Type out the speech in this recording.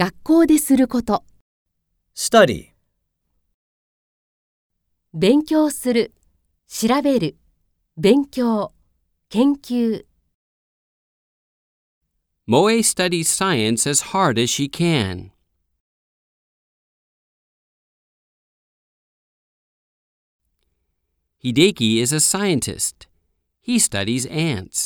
学校ですること、study, 勉強する、調べる、勉強、研究、Moe studies science as hard as she can. Hideki is a scientist. He studies ants.